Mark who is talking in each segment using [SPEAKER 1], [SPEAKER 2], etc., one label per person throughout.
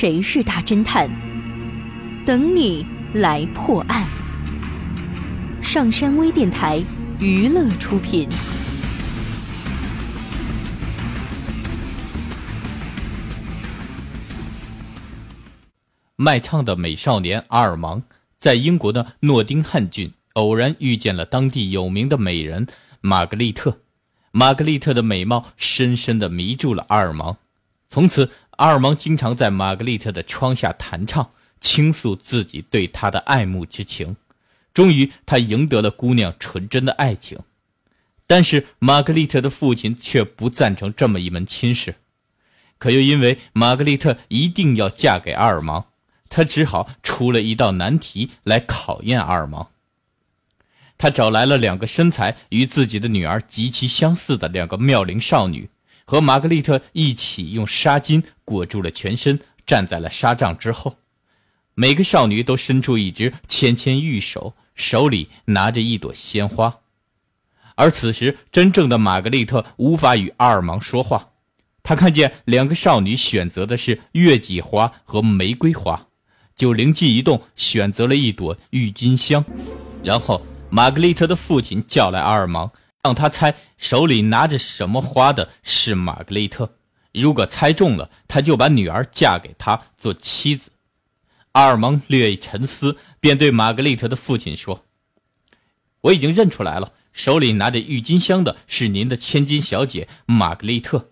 [SPEAKER 1] 谁是大侦探？等你来破案。上山微电台娱乐出品。
[SPEAKER 2] 卖唱的美少年阿尔芒，在英国的诺丁汉郡偶然遇见了当地有名的美人玛格丽特。玛格丽特的美貌深深的迷住了阿尔芒，从此阿尔芒经常在玛格丽特的窗下弹唱，倾诉自己对她的爱慕之情。终于，他赢得了姑娘纯真的爱情，但是玛格丽特的父亲却不赞成这么一门亲事，可又因为玛格丽特一定要嫁给阿尔芒，他只好出了一道难题来考验阿尔芒。他找来了两个身材与自己的女儿极其相似的两个妙龄少女，和玛格丽特一起用纱巾裹住了全身，站在了纱帐之后。每个少女都伸出一只纤纤玉手，手里拿着一朵鲜花。而此时，真正的玛格丽特无法与阿尔芒说话。他看见两个少女选择的是月季花和玫瑰花，就灵机一动，选择了一朵郁金香，然后。玛格丽特的父亲叫来阿尔芒，让他猜手里拿着什么花的是玛格丽特。如果猜中了，他就把女儿嫁给他做妻子。阿尔芒略一沉思，便对玛格丽特的父亲说：“我已经认出来了，手里拿着郁金香的是您的千金小姐玛格丽特。”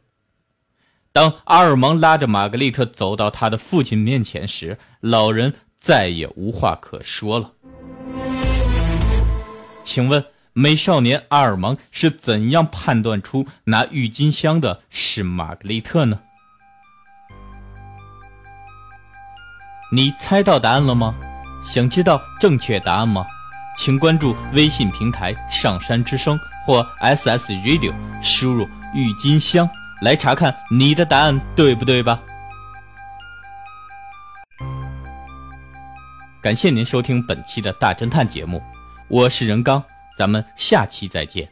[SPEAKER 2] 当阿尔芒拉着玛格丽特走到他的父亲面前时，老人再也无话可说了。请问美少年阿尔芒是怎样判断出拿郁金香的是玛格丽特呢？你猜到答案了吗？想知道正确答案吗？请关注微信平台“上山之声”或 “SS Radio”，输入“郁金香”来查看你的答案对不对吧？感谢您收听本期的大侦探节目。我是任刚，咱们下期再见。